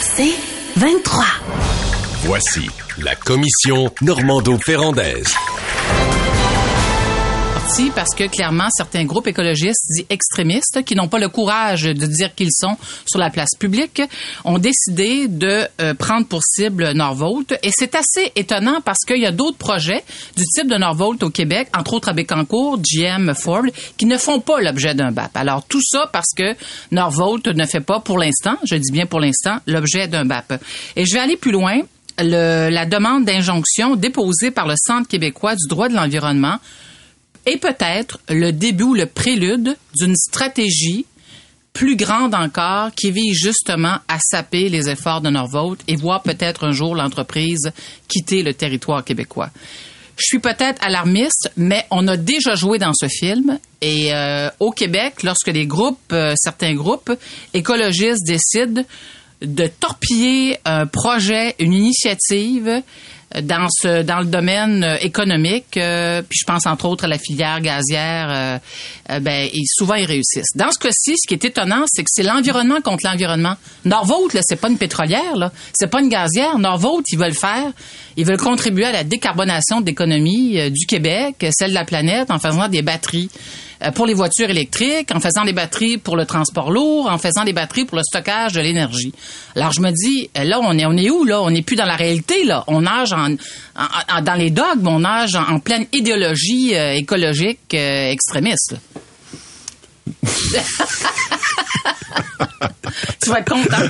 C'est 23. Voici la commission Normando-Ferrandaise parce que clairement, certains groupes écologistes dits extrémistes, qui n'ont pas le courage de dire qu'ils sont sur la place publique, ont décidé de euh, prendre pour cible Norvolt. Et c'est assez étonnant parce qu'il y a d'autres projets du type de Norvolt au Québec, entre autres à Bécancour, GM, Ford, qui ne font pas l'objet d'un BAP. Alors tout ça parce que Norvolt ne fait pas pour l'instant, je dis bien pour l'instant, l'objet d'un BAP. Et je vais aller plus loin. Le, la demande d'injonction déposée par le Centre québécois du droit de l'environnement est peut-être le début le prélude d'une stratégie plus grande encore qui vise justement à saper les efforts de Norvolt et voir peut-être un jour l'entreprise quitter le territoire québécois. Je suis peut-être alarmiste, mais on a déjà joué dans ce film et euh, au Québec, lorsque les groupes, euh, certains groupes écologistes décident de torpiller un projet, une initiative dans ce dans le domaine euh, économique, euh, puis je pense entre autres à la filière gazière, euh, ben ils, souvent ils réussissent. Dans ce cas-ci, ce qui est étonnant, c'est que c'est l'environnement contre l'environnement. Norvolt, là, c'est pas une pétrolière, là, c'est pas une gazière. Norvolt, ils veulent faire, ils veulent contribuer à la décarbonation de l'économie du Québec, celle de la planète, en faisant des batteries. Euh, pour les voitures électriques, en faisant des batteries pour le transport lourd, en faisant des batteries pour le stockage de l'énergie. Alors je me dis, euh, là on est où là? On n'est plus dans la réalité là. On nage dans les dogmes, on nage en, pleine idéologie euh, écologique extrémiste. tu vas être content.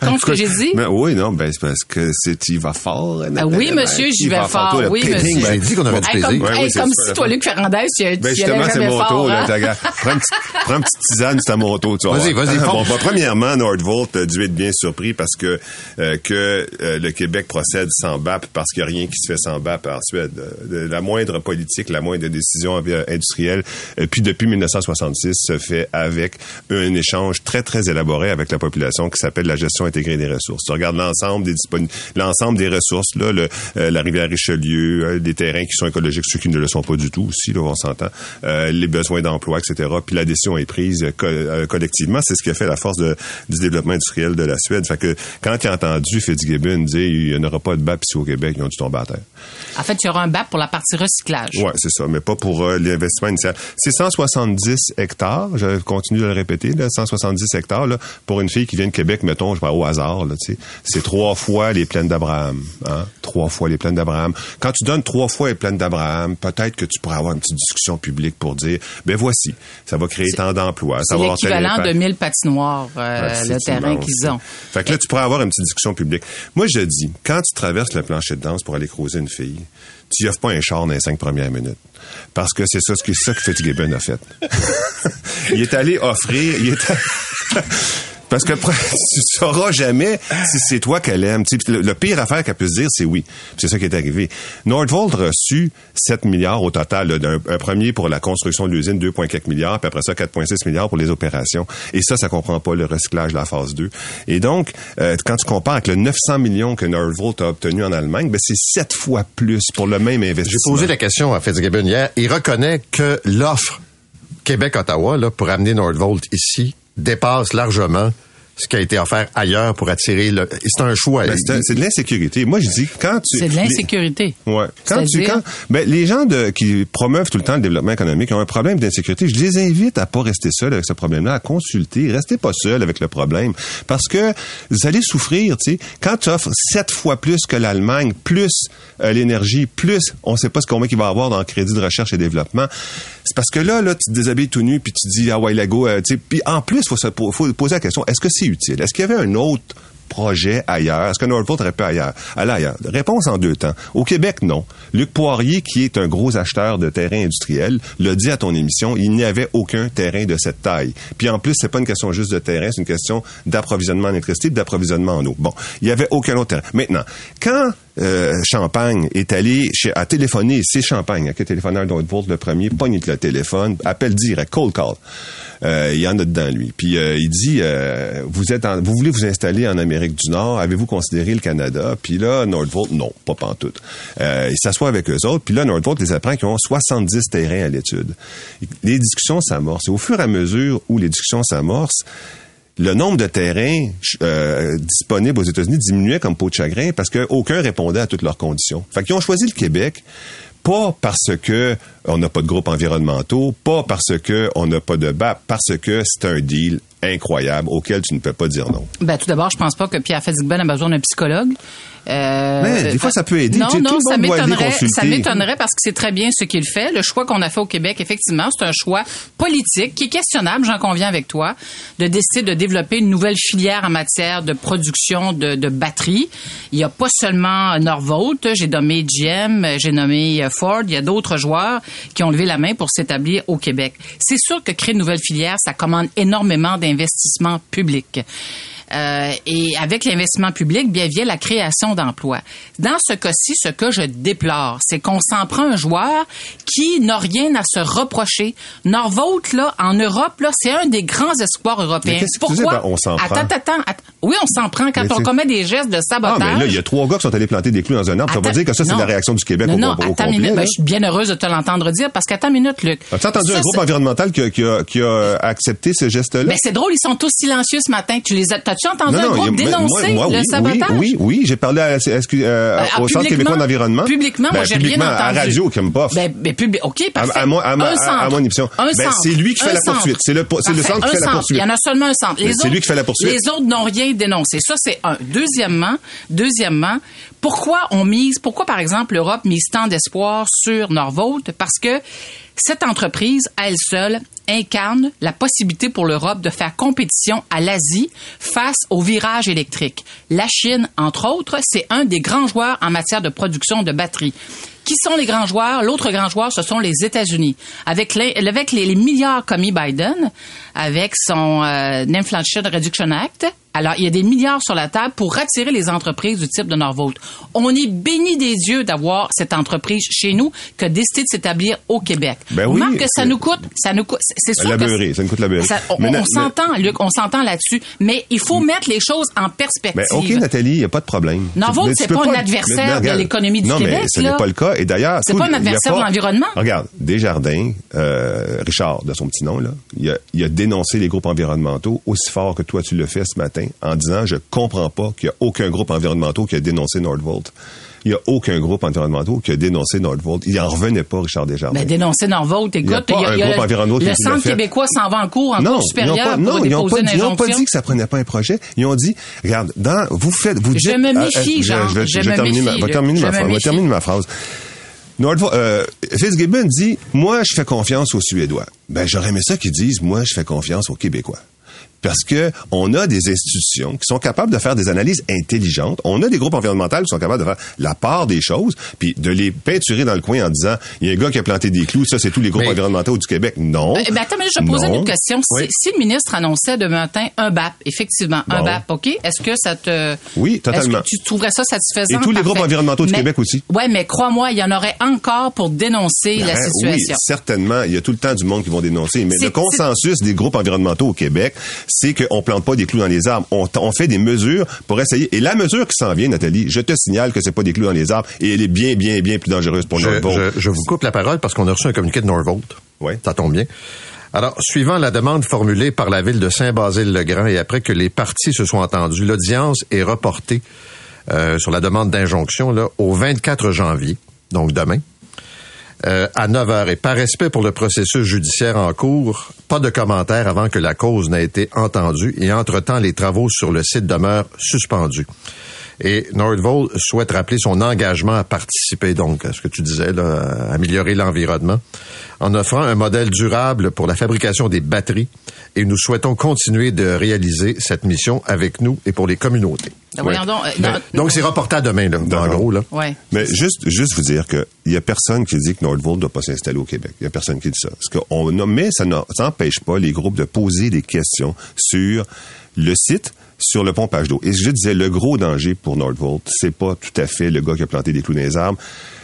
Contre ce que j'ai dit? Mais oui, non, ben, c'est parce que c'est, tu vas fort. Ah oui, monsieur, j'y vais fort. Oui, monsieur. J'ai dit qu'on avait du plaisir. Comme, ouais, comme si toi, Luc Fernandez, tu, ben, tu justement, c'est mon tour, là. Hein? Prends une petite, prends petite tisane, c'est à mon tour, tu Vas-y, vas-y. Bon, bah, premièrement, Nordvolt a dû être bien surpris parce que, euh, que euh, le Québec procède sans BAP parce qu'il n'y a rien qui se fait sans BAP en Suède. Euh, la moindre politique, la moindre décision industrielle, puis depuis 1966, se fait avec un échange très, très élaboré avec la population qui s'appelle la gestion intégrée des ressources. Tu regardes l'ensemble des l'ensemble des ressources, là, le, euh, la rivière Richelieu, euh, des terrains qui sont écologiques, ceux qui ne le sont pas du tout aussi, là, on s'entend, euh, les besoins d'emploi, etc. Puis la décision est prise collectivement. C'est ce qui a fait la force de, du développement industriel de la Suède. Fait que quand tu as entendu Fitzgibbon dire il n'y aura pas de BAP ici au Québec, ils ont dû tomber à terre. En fait, il y aura un BAP pour la partie recyclage. Oui, c'est ça, mais pas pour l'investissement initial. C'est 170 hectares, je continue de le répéter, là, 170 hectares là, pour une fille qui vient de Québec, mettons, je vais au hasard, là. C'est trois fois les plaines d'Abraham. Hein? Trois fois les plaines d'Abraham. Quand tu donnes trois fois les plaines d'Abraham, peut-être que tu pourrais avoir une petite discussion publique pour dire, ben voici, ça va créer tant d'emplois. C'est l'équivalent de 1000 patinoires, euh, le terrain qu'ils ont. Fait que là, tu pourrais avoir une petite discussion publique. Moi, je dis, quand tu traverses le plancher de danse pour aller creuser une fille, tu offres pas un char dans les cinq premières minutes. Parce que c'est ça, ce que, ça que Fitzgibbon a fait. il est allé offrir, il est Parce que tu sauras jamais si c'est toi qu'elle aime. le, pire affaire qu'elle peut se dire, c'est oui. C'est ça qui est arrivé. Nordvolt a reçu 7 milliards au total. un, premier pour la construction de l'usine, 2,4 milliards, puis après ça, 4,6 milliards pour les opérations. Et ça, ça comprend pas le recyclage de la phase 2. Et donc, euh, quand tu compares avec le 900 millions que Nordvolt a obtenu en Allemagne, ben c'est 7 fois plus pour le même investissement. J'ai posé la question à Fitzgibbon hier. Il reconnaît que l'offre Québec-Ottawa pour amener Nordvolt ici dépasse largement ce qui a été offert ailleurs pour attirer le. C'est un choix. Ben, c'est de l'insécurité. Moi, je dis quand tu. C'est de l'insécurité. Ouais. Quand tu quand ben, les gens de qui promeuvent tout le temps le développement économique ont un problème d'insécurité. Je les invite à pas rester seuls avec ce problème-là, à consulter. Restez pas seuls avec le problème, parce que vous allez souffrir. Tu sais, quand tu offres sept fois plus que l'Allemagne, plus euh, l'énergie, plus on sait pas ce combien qu'il va avoir dans le crédit de recherche et développement. C'est parce que là, là, tu te déshabilles tout nu puis tu dis ah ouais, Lego. Euh, tu sais, puis en plus, faut se faut poser la question est-ce que c'est Est-ce qu'il y avait un autre projet ailleurs? Est-ce que Northvolt aurait pu ailleurs, ailleurs? Réponse en deux temps. Au Québec, non. Luc Poirier, qui est un gros acheteur de terrain industriel, l'a dit à ton émission, il n'y avait aucun terrain de cette taille. Puis en plus, c'est pas une question juste de terrain, c'est une question d'approvisionnement en électricité, d'approvisionnement en eau. Bon, il y avait aucun autre terrain. Maintenant, quand euh, Champagne est allé chez, à téléphoner, c'est Champagne, qui est téléphoneur Northvolt le premier, pogne le téléphone, appelle direct, cold call. Euh, il y en a dedans lui. Puis euh, il dit euh, vous êtes vous voulez vous installer en Amérique du Nord, avez-vous considéré le Canada? Puis là Nordvolt non, pas pantoute. Euh, il s'assoit avec eux autres, puis là Nordvolt les apprend qu'ils ont 70 terrains à l'étude. Les discussions s'amorcent et au fur et à mesure où les discussions s'amorcent, le nombre de terrains euh, disponibles aux États-Unis diminuait comme peau de chagrin parce qu'aucun répondait à toutes leurs conditions. Fait qu'ils ont choisi le Québec pas parce que on n'a pas de groupes environnementaux, pas parce que on n'a pas de BAP, parce que c'est un deal incroyable auquel tu ne peux pas dire non. Ben, tout d'abord, je pense pas que Pierre Fitzgibbon a besoin d'un psychologue. Euh, mais des fois, ça peut aider. Non, Tu sais, non, ça m'étonnerait. Ça m'étonnerait parce que c'est très bien ce qu'il fait. Le choix qu'on a fait au Québec, effectivement, c'est un choix politique qui est questionnable, j'en conviens avec toi, de décider de développer une nouvelle filière en matière de production de, de batteries. Il n'y a pas seulement Norvolt, j'ai nommé GM, j'ai nommé euh, Ford, il y a d'autres joueurs qui ont levé la main pour s'établir au Québec. C'est sûr que créer une nouvelle filière, ça commande énormément d'investissements publics. Euh, et avec l'investissement public, bien vient la création d'emplois. Dans ce cas-ci, ce que je déplore, c'est qu'on s'en prend un joueur qui n'a rien à se reprocher. Norvolt, là, en Europe, là, c'est un des grands espoirs européens. Mais Pourquoi? par on s'en prend? Attends, attends, attends. Oui, on s'en prend quand Mais on commet des gestes de Ah, sabotage. mais là, il y a trois gars qui sont allés planter des clous dans un arbre. Ça veut Attends, dire que ça, c'est la réaction du Québec non, au, non, au attends complet. une minute. Ben, je suis bien heureuse de te l'entendre dire parce qu'attends une minute, Luc. As-tu entendu Ça, un groupe environnemental qui a, qui a- qui a accepté ce geste-là? Ben, c'est drôle, ils sont tous silencieux ce matin. Tu les as, t'as-tu entendu un y a- groupe dénoncer moi, le oui, sabotage? Oui, oui, oui. J'ai parlé à, euh, Ah, au Centre québécois d'environnement. Publiquement, moi, Ben, j'ai rien entendu. À radio, qui me pas. Ben, ben, public, OK, parfait. À- à moi- à un à- centre. à mon émission. Un Ben, c'est lui qui fait Un la poursuite. C'est le- c'est le centre qui Un fait la poursuite. Il y en a seulement un centre. Les Ben, c'est lui qui fait la poursuite. Les autres n'ont rien dénoncé. Ça, c'est un. Deuxièmement, deuxièmement, pourquoi on mise, pourquoi, par exemple, l'Europe mise tant d'espoir sur Norvolt? Parce que cette entreprise, à elle seule, incarne la possibilité pour l'Europe de faire compétition à l'Asie face au virage électrique. La Chine, entre autres, c'est un des grands joueurs en matière de production de batteries. Qui sont les grands joueurs? L'autre grand joueur, ce sont les États-Unis. Avec les, avec les, les milliards commis Biden, avec son euh, Inflation Reduction Act, alors il y a des milliards sur la table pour attirer les entreprises du type de Norvolt. On est béni des yeux d'avoir cette entreprise chez nous qui a décidé de s'établir au Québec. Ben oui, Remarque que ça nous coûte, ça nous coûte, c'est sûr La que beurrée, ça nous coûte la beurrée. ça- on s'entend, Luc, on s'entend là-dessus, mais il faut mettre les choses en perspective. Ben, OK, Nathalie, il n'y a pas de problème. Norvolt, c'est peux pas un adversaire mais de regarde, l'économie du non, Québec, mais ce n'est pas le cas. Et d'ailleurs... C'est pas un a adversaire de l'environnement. Regarde, Desjardins, euh, Richard, de son petit nom, là, il a, il a dénoncé les groupes environnementaux aussi fort que toi, tu le fais ce matin, en disant, je comprends pas qu'il y a aucun groupe environnemental qui a dénoncé Nordvolt. Il n'y a aucun groupe environnemental qui a dénoncé Nordvolt. Il en revenait pas, Richard Desjardins. Ben, dénoncer Norvolt, Il y a écoute, pas un groupe environnemental le centre québécois s'en va en cours, en non, cours n'ont supérieur pas, pour non, ils n'ont déposer pas, une ils ont pas dit que ça prenait pas un projet. Ils ont dit, regarde, dans, vous faites, vous Je dites, me méfie, Jean, vais- je vais me terminer ma- méfie, je ma me phrase, vais méfie. terminer ma phrase. Nordvo- euh, Fitzgibbon dit, moi, je fais confiance aux Suédois. Ben, j'aurais aimé ça qu'ils disent, moi, je fais confiance aux Québécois. Parce que on a des institutions qui sont capables de faire des analyses intelligentes. On a des groupes environnementaux qui sont capables de faire la part des choses, puis de les peinturer dans le coin en disant, il y a un gars qui a planté des clous, ça c'est tous les groupes Mais- environnementaux du Québec. Non. Euh, ben, attends, mais je vais poser une question. Si, Oui. si le ministre annonçait demain matin un BAP, effectivement, un. BAP, OK, est-ce que ça te... Oui, totalement. Est-ce que tu trouverais ça satisfaisant? Et tous les groupes environnementaux du Mais- Québec aussi. Ouais, mais crois-moi, il y en aurait encore pour dénoncer la Ben, situation. Oui, certainement. Il y a tout le temps du monde qui vont dénoncer. Mais le consensus des groupes environnementaux au Québec, c'est qu'on plante pas des clous dans les arbres. On, on fait des mesures pour essayer. Et la mesure qui s'en vient, Nathalie, je te signale que c'est pas des clous dans les arbres et elle est bien, bien, bien plus dangereuse pour Je, Norvolt. je- je vous coupe la parole parce qu'on a reçu un communiqué de Norvolt. Oui. Ça tombe bien. Alors, suivant la demande formulée par la ville de Saint-Basile-le-Grand et après que les parties se sont entendues, l'audience est reportée euh, sur la demande d'injonction là, au 24 janvier, donc demain, euh, à 9 heures. Et par respect pour le processus judiciaire en cours, pas de commentaires avant que la cause n'ait été entendue et entre-temps, les travaux sur le site demeurent suspendus. Et Nordvolt souhaite rappeler son engagement à participer, donc, à ce que tu disais, là, à améliorer l'environnement, en offrant un modèle durable pour la fabrication des batteries. Et nous souhaitons continuer de réaliser cette mission avec nous et pour les communautés. Ben, donc, euh, non, Donc, c'est reporté à demain, là, en gros. Là. Ouais. Mais juste, juste vous dire que il y a personne qui dit que Nordvolt ne doit pas s'installer au Québec. Il y a personne qui dit ça. Parce qu'on a, mais ça n'empêche pas les groupes de poser des questions sur le site, sur le pompage d'eau. Et je disais, le gros danger pour Nordvolt, c'est pas tout à fait le gars qui a planté des clous dans les arbres.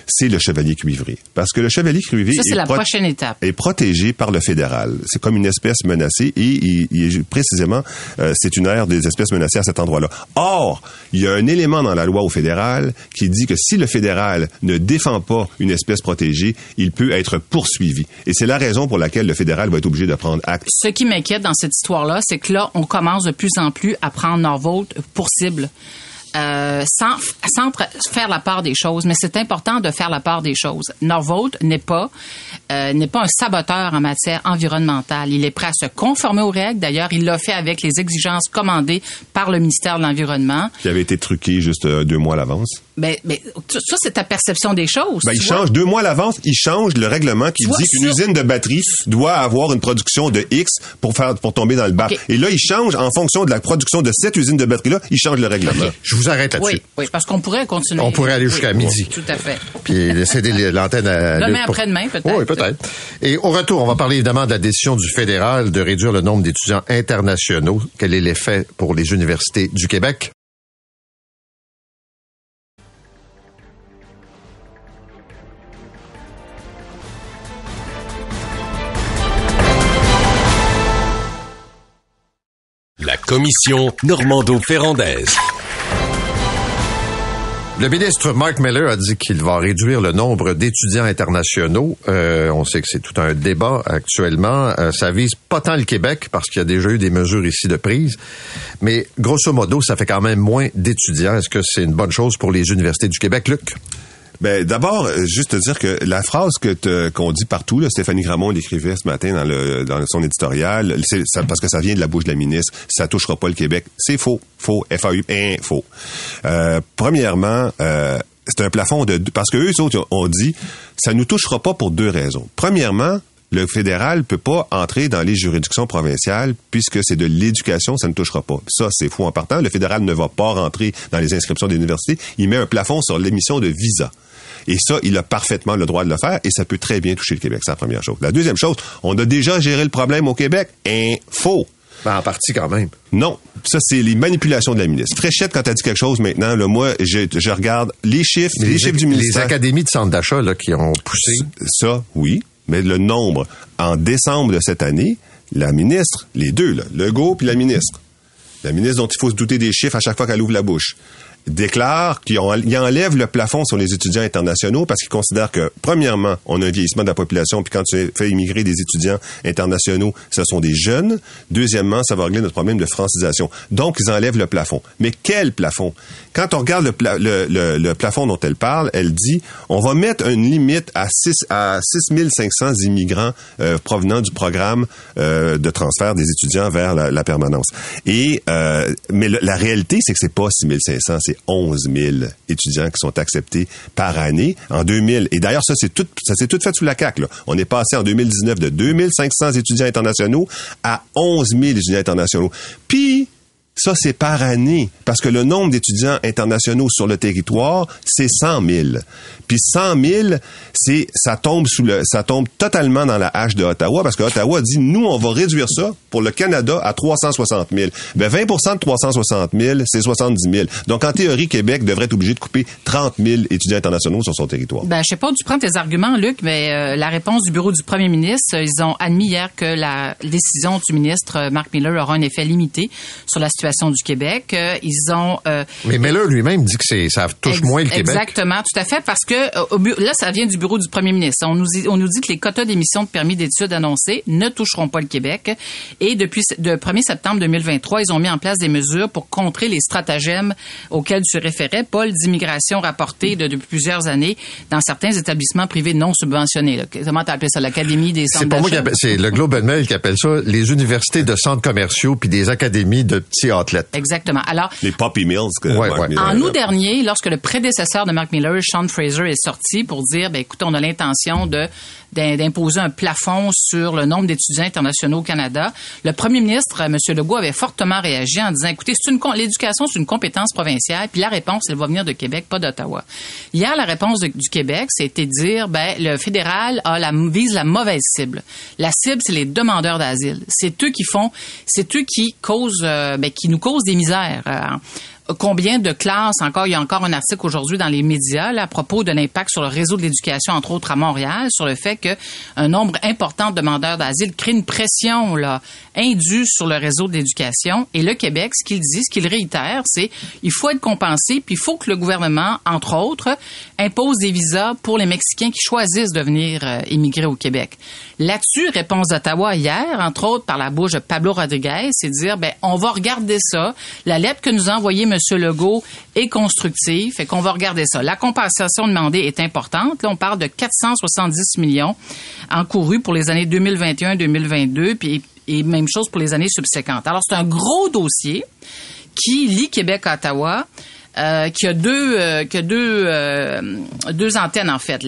C'est le chevalier cuivré. Parce que le chevalier cuivré Ça, est, la prochaine étape. est protégé par le fédéral. C'est comme une espèce menacée et il, il est précisément, euh, c'est une aire des espèces menacées à cet endroit-là. Or, il y a un élément dans la loi au fédéral qui dit que si le fédéral ne défend pas une espèce protégée, il peut être poursuivi. Et c'est la raison pour laquelle le fédéral va être obligé de prendre acte. Ce qui m'inquiète dans cette histoire-là, c'est que là, on commence de plus en plus à prendre Norvolt pour cible. Euh, sans, sans faire la part des choses, mais c'est important de faire la part des choses. Norvolt n'est pas euh, n'est pas un saboteur en matière environnementale. Il est prêt à se conformer aux règles. D'ailleurs, il l'a fait avec les exigences commandées par le ministère de l'Environnement. Qui avait été truqué juste euh, deux mois à l'avance. Ben, ben, ça, c'est ta perception des choses. Ben, il vois. change deux mois à l'avance, il change le règlement qui Tu dit qu'une usine de batterie doit avoir une production de X pour faire pour tomber dans le bas. OK. Et là, il change en fonction de la production de cette usine de batterie là, il change le règlement. Je vous arrête là-dessus. Oui, oui, parce qu'on pourrait continuer. On pourrait aller jusqu'à oui, midi. Tout à fait. Puis céder l'antenne à Demain, pour- après-demain, peut-être. Oui, peut-être. Et au retour, on va parler évidemment de la décision du fédéral de réduire le nombre d'étudiants internationaux. Quel est l'effet pour les universités du Québec? Commission Normando-Ferrandaise. Le ministre Mark Miller a dit qu'il va réduire le nombre d'étudiants internationaux. Euh, on sait que c'est tout un débat actuellement. Euh, ça vise pas tant le Québec parce qu'il y a déjà eu des mesures ici de prise, mais grosso modo, ça fait quand même moins d'étudiants. Est-ce que c'est une bonne chose pour les universités du Québec, Luc? Ben d'abord, euh, juste te dire que la phrase que qu'on dit partout, là, Stéphanie Gramont l'écrivait ce matin dans, le, dans son éditorial, c'est ça- parce que ça vient de la bouche de la ministre, ça touchera pas le Québec. C'est faux, faux, FAU, hein, faux. Euh, premièrement, euh, c'est un plafond de parce que eux autres ont dit ça nous touchera pas pour deux raisons. Premièrement, le fédéral peut pas entrer dans les juridictions provinciales puisque c'est de l'éducation, ça ne touchera pas. Ça, c'est faux en partant. Le fédéral ne va pas rentrer dans les inscriptions des universités. Il met un plafond sur l'émission de visa. Et ça, il a parfaitement le droit de le faire et ça peut très bien toucher le Québec. C'est la première chose. La deuxième chose, on a déjà géré le problème au Québec. Faux. Ben, en partie quand même. Non, ça c'est les manipulations de la ministre. Fréchette quand elle dit quelque chose maintenant, là, moi je, je regarde les chiffres, les, chiffres du les ministère. académies de centres d'achat là, qui ont poussé. Ça, oui, mais le nombre en décembre de cette année, la ministre, les deux, là, Legault puis la ministre, la ministre dont il faut se douter des chiffres à chaque fois qu'elle ouvre la bouche, déclare qu'il en- il enlève le plafond sur les étudiants internationaux parce qu'il considère que, premièrement, on a un vieillissement de la population, puis quand tu fais immigrer des étudiants internationaux, ce sont des jeunes. Deuxièmement, ça va régler notre problème de francisation. Donc, ils enlèvent le plafond. Mais quel plafond? Quand on regarde le, le, le- plafond dont elle parle, elle dit, on va mettre une limite à 6 à 6500 immigrants euh, provenant du programme euh, de transfert des étudiants vers la, permanence. Et euh, mais la réalité, c'est que c'est pas 6500, c'est 11 000 étudiants qui sont acceptés par année en 2000. Et d'ailleurs, ça c'est ça s'est tout fait sous la CAQ. On est passé en 2019 de 2500 étudiants internationaux à 11 000 étudiants internationaux. Puis ça, c'est par année, parce que le nombre d'étudiants internationaux sur le territoire, c'est 100 000. Puis 100 000, c'est ça tombe sous le, ça tombe totalement dans la hache de Ottawa, parce que Ottawa dit nous, on va réduire ça pour le Canada à 360 000. Ben 20% de 360 000, c'est 70 000. Donc en théorie, Québec devrait être obligé de couper 30 000 étudiants internationaux sur son territoire. Ben, je sais pas où tu prends tes arguments, Luc, mais euh, la réponse du bureau du premier ministre, ils ont admis hier que la décision du ministre euh, Marc Miller aura un effet limité sur la situation du Québec. Euh, ils ont euh, Mais Miller lui-même dit que c'est ça touche moins le Québec. Exactement, tout à fait, parce que euh, au là, ça vient du bureau du premier ministre. On nous, dit, on nous dit que les quotas d'émissions de permis d'études annoncés ne toucheront pas le Québec. Et depuis le 1er septembre 2023, ils ont mis en place des mesures pour contrer les stratagèmes auxquels tu référais, Paul, d'immigration rapportée de, depuis plusieurs années dans certains établissements privés non subventionnés. là. Comment t'as appelé ça? L'Académie des centres C'est pas moi qui appelle, c'est le Global Mail qui appelle ça les universités de centres commerciaux puis des académies de petits athlètes. Exactement. Alors, Les Poppy Mills. Que Ouais, Mark ouais. Miller- En août dernier, lorsque le prédécesseur de Mark Miller, Sean Fraser, est sorti pour dire, ben, écoute, on a l'intention de d'im- d'imposer un plafond sur le nombre d'étudiants internationaux au Canada, le premier ministre, euh, M. Legault, avait fortement réagi en disant, écoutez, c'est une l'éducation, c'est une compétence provinciale, puis la réponse, elle va venir de Québec, pas d'Ottawa. Hier, la réponse de- du Québec, c'était de dire, ben, le fédéral a la, vise la mauvaise cible. La cible, c'est les demandeurs d'asile. C'est eux qui font, c'est eux qui causent, euh, ben, qui nous causent des misères. Combien de classes encore, il y a encore un article aujourd'hui dans les médias là, à propos de l'impact sur le réseau de l'éducation, entre autres à Montréal, sur le fait que un nombre important de demandeurs d'asile crée une pression là, indue sur le réseau de l'éducation. Et le Québec, ce qu'il dit, ce qu'il réitère, c'est il faut être compensé, puis il faut que le gouvernement, entre autres, impose des visas pour les Mexicains qui choisissent de venir euh, immigrer au Québec. Là-dessus, réponse d'Ottawa hier, entre autres par la bouche de Pablo Rodriguez, c'est dire, ben, on va regarder ça. La lettre que nous a envoyée M. Legault est constructive, fait qu'on va regarder ça. La compensation demandée est importante. Là, on parle de 470 millions encourus pour les années 2021-2022, puis et même chose pour les années subséquentes. Alors, c'est un gros dossier qui lie Québec-Ottawa. Euh, qui a deux, euh, qui a deux, euh, deux antennes en fait,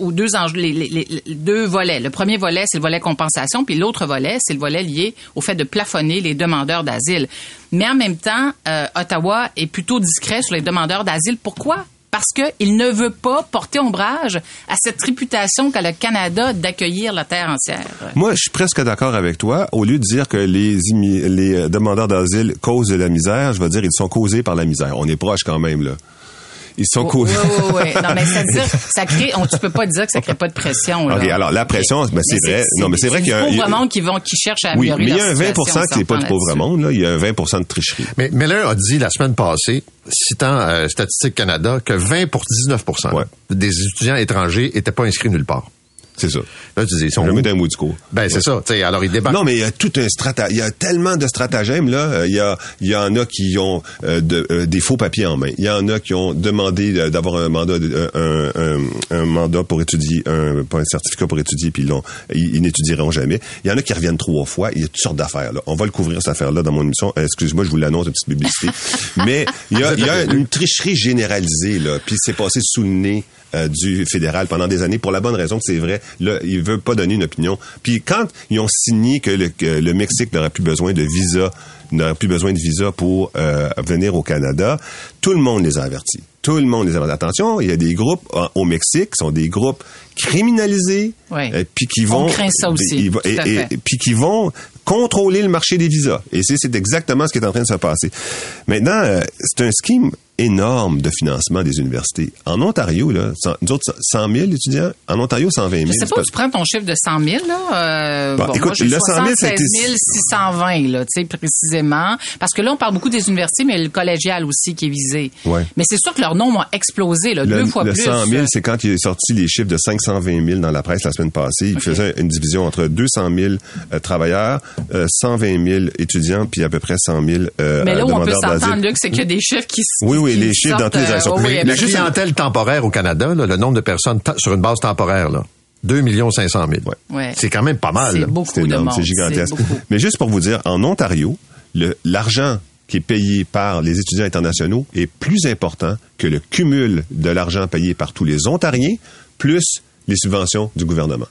ou deux, les, deux volets. Le premier volet, c'est le volet compensation, puis l'autre volet, c'est le volet lié au fait de plafonner les demandeurs d'asile. Mais en même temps, euh, Ottawa est plutôt discret sur les demandeurs d'asile. Pourquoi parce qu'il ne veut pas porter ombrage à cette réputation qu'a le Canada d'accueillir la terre entière. Moi, je suis presque d'accord avec toi. Au lieu de dire que les, demandeurs d'asile causent de la misère, je vais dire ils sont causés par la misère. On est proche quand même, là ils sont oui, causés. Oui, oui, oui. Non, mais ça dire, ça crée, on, tu peux pas dire que ça crée pas de pression, là. OK, alors, la pression, ben, c'est vrai. Non, mais c'est vrai qu'il y a un. pauvre monde qui vont, qui cherchent à oui, améliorer mais il y a un 20 qui n'est pas du pauvre monde, là. Il y a un 20 de tricherie. Mais Miller a dit la semaine passée, citant euh, Statistique Canada, que 20 pour 19 Ouais. des étudiants étrangers n'étaient pas inscrits nulle part. C'est ça. Là, tu dis, mets d'un mot du cours. Ben, c'est ça. Tu sais, alors, ils débarquent. Non, mais il y a tout un stratagème. Il y a tellement de stratagèmes là. Euh, Il y a, il y en a qui ont euh, de- euh, des faux papiers en main. Il y en a qui ont demandé euh, d'avoir un mandat, un, un, un mandat pour étudier, un, pas un certificat pour étudier, puis ils, ils, ils n'étudieront jamais. Il y en a qui reviennent trois fois. Il y a toutes sortes d'affaires. Là. On va le couvrir cette affaire-là dans mon émission. Euh, Excuse-moi, je vous l'annonce, une petite publicité. mais il y a, il y a une tricherie généralisée là. Puis c'est passé sous le nez euh, du fédéral pendant des années pour la bonne raison que c'est vrai. Là, il veut pas donner une opinion. Puis quand ils ont signé que le, que le Mexique n'aurait plus besoin de visa, n'aurait plus besoin de visa pour euh, venir au Canada, tout le monde les a avertis. Tout le monde les a avertis. Attention, il y a des groupes euh, au Mexique qui sont des groupes criminalisés, Oui. euh, puis qui vont, On craint ça aussi, ils à et- fait. et- puis qui vont contrôler le marché des visas. Et c'est c'est exactement ce qui est en train de se passer. Maintenant, c'est un scheme énorme de financement des universités. En Ontario, là, cent- nous autres, 100 000 étudiants. En Ontario, 120 000. Je sais pas, tu prends ton chiffre de 100 000, là. Euh, Bon, bon, écoute, moi, le 100 000, ça a 76 été- 620, là, tu sais, précisément. Parce que là, on parle beaucoup des universités, mais le collégial aussi qui est visé. Ouais. Mais c'est sûr que leur nombre a explosé, là, Le, deux fois le plus. 100 000, c'est quand il est sorti les chiffres de 520 000 dans la presse la semaine passée. Il faisait une division entre 200 000 euh, travailleurs, euh, 120 000 étudiants, puis à peu près 100 000 euh, Mais là où on peut s'entendre. Luc, c'est qu'il y a des chiffres qui s- Oui, les chiffres dans toutes les euh, Mais oui, la clientèle temporaire au Canada, là, le nombre de personnes sur une base temporaire, là, 2 500 000. Ouais. C'est quand même pas mal. C'est beaucoup gigantesque. beaucoup. Mais juste pour vous dire, en Ontario, l'argent qui est payé par les étudiants internationaux est plus important que le cumul de l'argent payé par tous les Ontariens, plus les subventions du gouvernement.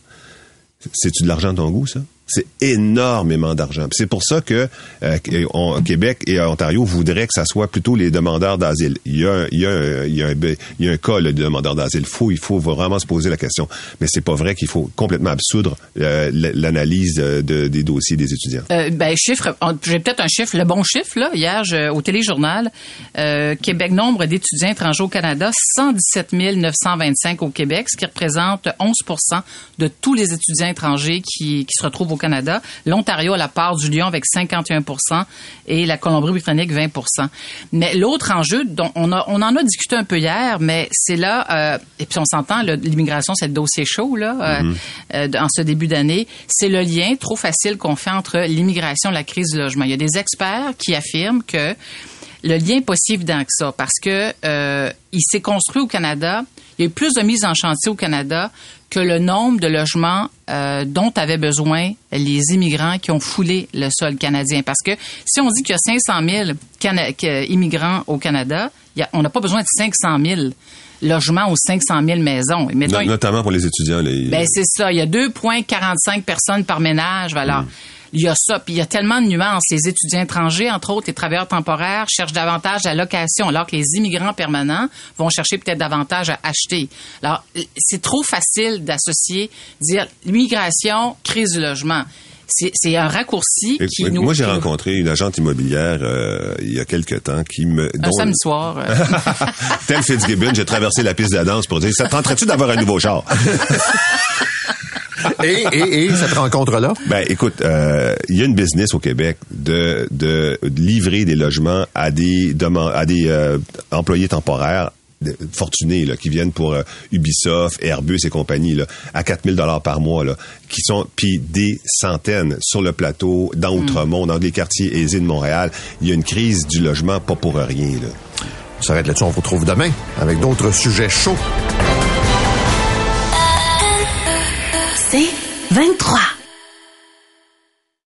C'est-tu de l'argent de ton goût, ça? C'est énormément d'argent. C'est pour ça que euh, on- Québec et Ontario voudraient que ça soit plutôt les demandeurs d'asile. Il y a, un- il y a, un- il y a, un, il y a un cas de demandeurs d'asile. Faut, il faut vraiment se poser la question. Mais c'est pas vrai qu'il faut complètement absoudre euh, l'analyse euh, de- des dossiers des étudiants. Euh, ben, chiffre, j'ai peut-être un chiffre, le bon chiffre, là. Hier, au téléjournal, euh, Québec, nombre d'étudiants étrangers au Canada, 117 925 au Québec, ce qui représente 11% de tous les étudiants étrangers qui, qui se retrouvent au Canada. L'Ontario a la part du lion avec 51% et la Colombie-Britannique 20% Mais l'autre enjeu, dont on, a, on en a discuté un peu hier, mais c'est là, euh, et puis on s'entend, l'immigration, c'est le dossier chaud, là, euh, euh, en ce début d'année, c'est le lien trop facile qu'on fait entre l'immigration et la crise du logement. Il y a des experts qui affirment que le lien n'est pas si évident que ça parce que euh, il s'est construit au Canada. Il y a eu plus de mises en chantier au Canada que le nombre de logements euh, dont avaient besoin les immigrants qui ont foulé le sol canadien. Parce que si on dit qu'il y a 500 000 Cana- que- immigrants au Canada, il y a- on n'a pas besoin de 500 000 logements ou 500 000 maisons. Et mettons, notamment pour les étudiants. Les... ben c'est ça, il y a 2,45 personnes par ménage. Alors, il y a ça, puis il y a tellement de nuances. Les étudiants étrangers, entre autres, les travailleurs temporaires, cherchent davantage la location, alors que les immigrants permanents vont chercher peut-être davantage à acheter. Alors, c'est trop facile d'associer, dire l'immigration, crise du logement. c'est un raccourci Et- qui nous... moi, j'ai rencontré une agente immobilière euh, il y a quelque temps qui me... Un dont- samedi soir. euh, Tel Fitzgibbon, j'ai traversé la piste de la danse pour dire, ça te tenterait-tu d'avoir un nouveau char? Et, et, et cette rencontre-là? Ben, écoute, euh, il y a une business au Québec de, de, de livrer des logements à des deman- à des euh, employés temporaires fortunés là, qui viennent pour euh, Ubisoft, Airbus et compagnie là, à 4000 dollars par mois là, qui sont puis des centaines sur le plateau dans Outremont, dans les quartiers aisés de Montréal. Il y a une crise du logement pas pour rien là. On s'arrête là-dessus. On vous retrouve demain avec d'autres sujets chauds. C'est 23.